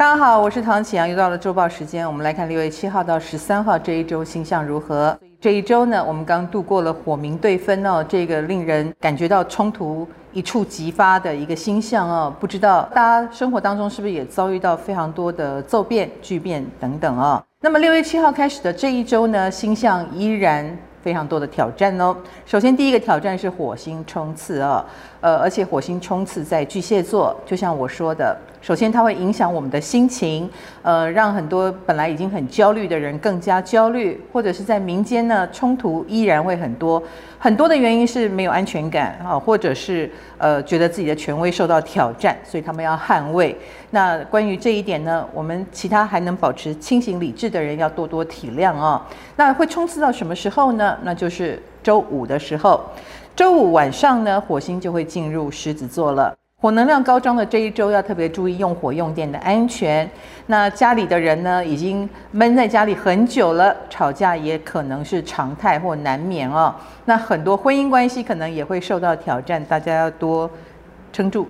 大家好，我是唐启阳，又到了周报时间，我们来看六月七号到十三号这一周星象如何。这一周呢，我们刚度过了火冥对分哦，这个令人感觉到冲突一触即发的一个星象哦。不知道大家生活当中是不是也遭遇到非常多的骤变、巨变等等哦。那么六月七号开始的这一周呢，星象依然。非常多的挑战哦。首先，第一个挑战是火星冲刺啊，呃，而且火星冲刺在巨蟹座，就像我说的，首先它会影响我们的心情，呃，让很多本来已经很焦虑的人更加焦虑，或者是在民间呢，冲突依然会很多。很多的原因是没有安全感啊，或者是呃觉得自己的权威受到挑战，所以他们要捍卫。那关于这一点呢，我们其他还能保持清醒理智的人要多多体谅啊。那会冲刺到什么时候呢？那就是周五的时候，周五晚上呢，火星就会进入狮子座了。火能量高涨的这一周要特别注意用火用电的安全。那家里的人呢，已经闷在家里很久了，吵架也可能是常态或难免哦。那很多婚姻关系可能也会受到挑战，大家要多撑住。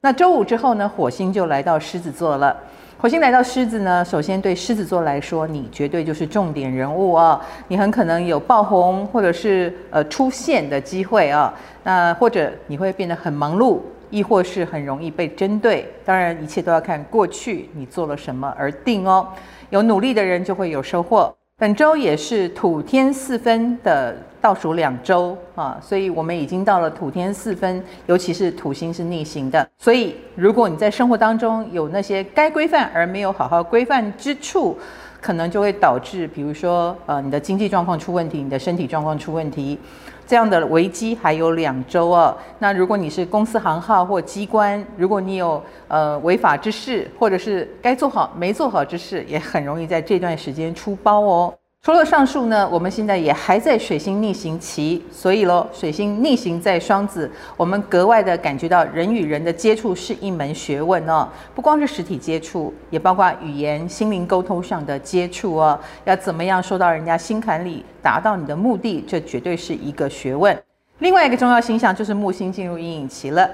那周五之后呢，火星就来到狮子座了。火星来到狮子呢，首先对狮子座来说，你绝对就是重点人物哦。你很可能有爆红或者是呃出现的机会啊。那或者你会变得很忙碌。亦或是很容易被针对，当然一切都要看过去你做了什么而定哦。有努力的人就会有收获。本周也是土天四分的倒数两周啊，所以我们已经到了土天四分，尤其是土星是逆行的。所以如果你在生活当中有那些该规范而没有好好规范之处，可能就会导致，比如说呃你的经济状况出问题，你的身体状况出问题。这样的危机还有两周哦。那如果你是公司行号或机关，如果你有呃违法之事，或者是该做好没做好之事，也很容易在这段时间出包哦。除了上述呢，我们现在也还在水星逆行期，所以喽，水星逆行在双子，我们格外的感觉到人与人的接触是一门学问哦，不光是实体接触，也包括语言、心灵沟通上的接触哦，要怎么样说到人家心坎里，达到你的目的，这绝对是一个学问。另外一个重要星象就是木星进入阴影期了。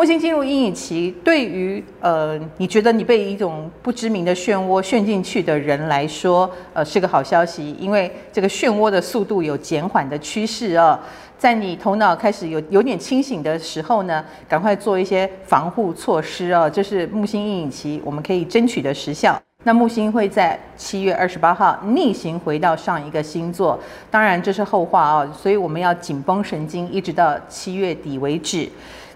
木星进入阴影期，对于呃你觉得你被一种不知名的漩涡陷进去的人来说，呃是个好消息，因为这个漩涡的速度有减缓的趋势啊。在你头脑开始有有点清醒的时候呢，赶快做一些防护措施啊，这是木星阴影期我们可以争取的时效。那木星会在七月二十八号逆行回到上一个星座，当然这是后话啊，所以我们要紧绷神经，一直到七月底为止。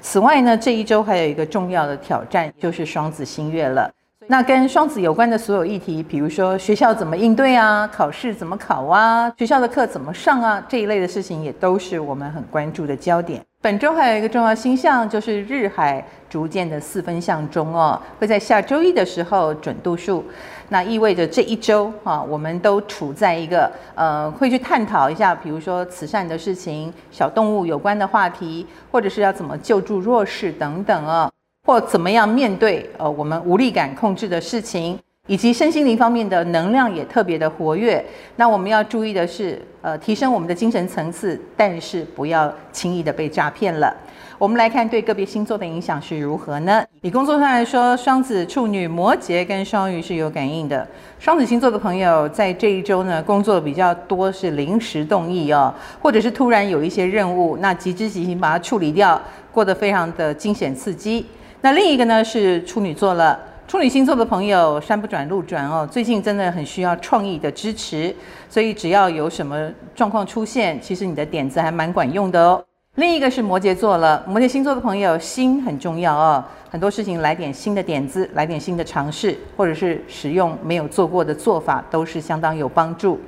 此外呢，这一周还有一个重要的挑战，就是双子星月了。那跟双子有关的所有议题，比如说学校怎么应对啊，考试怎么考啊，学校的课怎么上啊，这一类的事情也都是我们很关注的焦点。本周还有一个重要星象，就是日海逐渐的四分相中哦，会在下周一的时候准度数，那意味着这一周啊，我们都处在一个呃，会去探讨一下，比如说慈善的事情、小动物有关的话题，或者是要怎么救助弱势等等哦，或怎么样面对呃我们无力感控制的事情。以及身心灵方面的能量也特别的活跃，那我们要注意的是，呃，提升我们的精神层次，但是不要轻易的被诈骗了。我们来看对个别星座的影响是如何呢？以工作上来说，双子、处女、摩羯跟双鱼是有感应的。双子星座的朋友在这一周呢，工作比较多是临时动议哦，或者是突然有一些任务，那急之即行把它处理掉，过得非常的惊险刺激。那另一个呢是处女座了。处女星座的朋友，山不转路转哦，最近真的很需要创意的支持，所以只要有什么状况出现，其实你的点子还蛮管用的哦。另一个是摩羯座了，摩羯星座的朋友，心很重要哦，很多事情来点新的点子，来点新的尝试，或者是使用没有做过的做法，都是相当有帮助。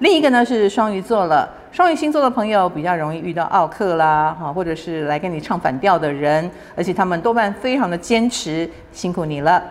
另一个呢是双鱼座了，双鱼星座的朋友比较容易遇到奥客啦，哈，或者是来跟你唱反调的人，而且他们多半非常的坚持，辛苦你了。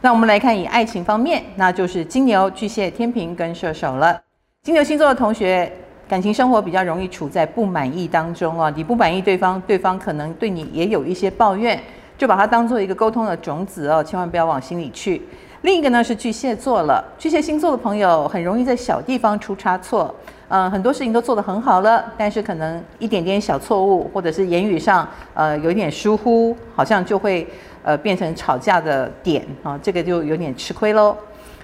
那我们来看以爱情方面，那就是金牛、巨蟹、天秤跟射手了。金牛星座的同学，感情生活比较容易处在不满意当中啊。你不满意对方，对方可能对你也有一些抱怨，就把它当做一个沟通的种子哦，千万不要往心里去。另一个呢是巨蟹座了，巨蟹星座的朋友很容易在小地方出差错，呃，很多事情都做得很好了，但是可能一点点小错误，或者是言语上呃有一点疏忽，好像就会呃变成吵架的点啊，这个就有点吃亏喽。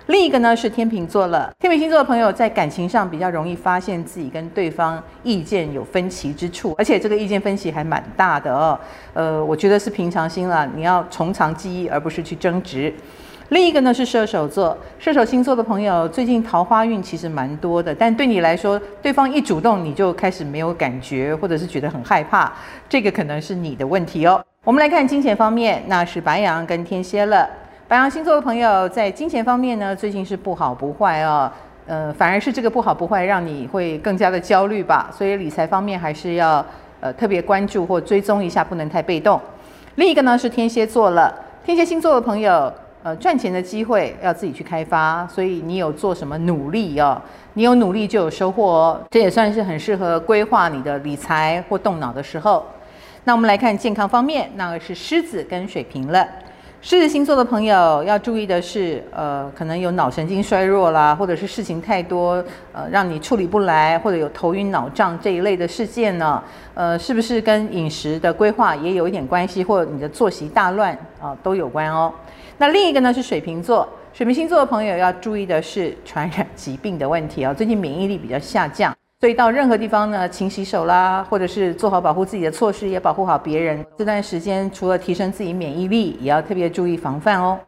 另一个呢是天秤座了，天秤星座的朋友在感情上比较容易发现自己跟对方意见有分歧之处，而且这个意见分歧还蛮大的哦。呃，我觉得是平常心了，你要从长计议，而不是去争执。另一个呢是射手座，射手星座的朋友最近桃花运其实蛮多的，但对你来说，对方一主动你就开始没有感觉，或者是觉得很害怕，这个可能是你的问题哦。我们来看金钱方面，那是白羊跟天蝎了。白羊星座的朋友在金钱方面呢，最近是不好不坏哦，呃，反而是这个不好不坏让你会更加的焦虑吧，所以理财方面还是要呃特别关注或追踪一下，不能太被动。另一个呢是天蝎座了，天蝎星座的朋友。呃，赚钱的机会要自己去开发，所以你有做什么努力哦？你有努力就有收获哦，这也算是很适合规划你的理财或动脑的时候。那我们来看健康方面，那个是狮子跟水瓶了。狮子星座的朋友要注意的是，呃，可能有脑神经衰弱啦，或者是事情太多，呃，让你处理不来，或者有头晕脑胀这一类的事件呢，呃，是不是跟饮食的规划也有一点关系，或者你的作息大乱啊，都有关哦。那另一个呢是水瓶座，水瓶星座的朋友要注意的是传染疾病的问题哦。最近免疫力比较下降，所以到任何地方呢，勤洗手啦，或者是做好保护自己的措施，也保护好别人。这段时间除了提升自己免疫力，也要特别注意防范哦。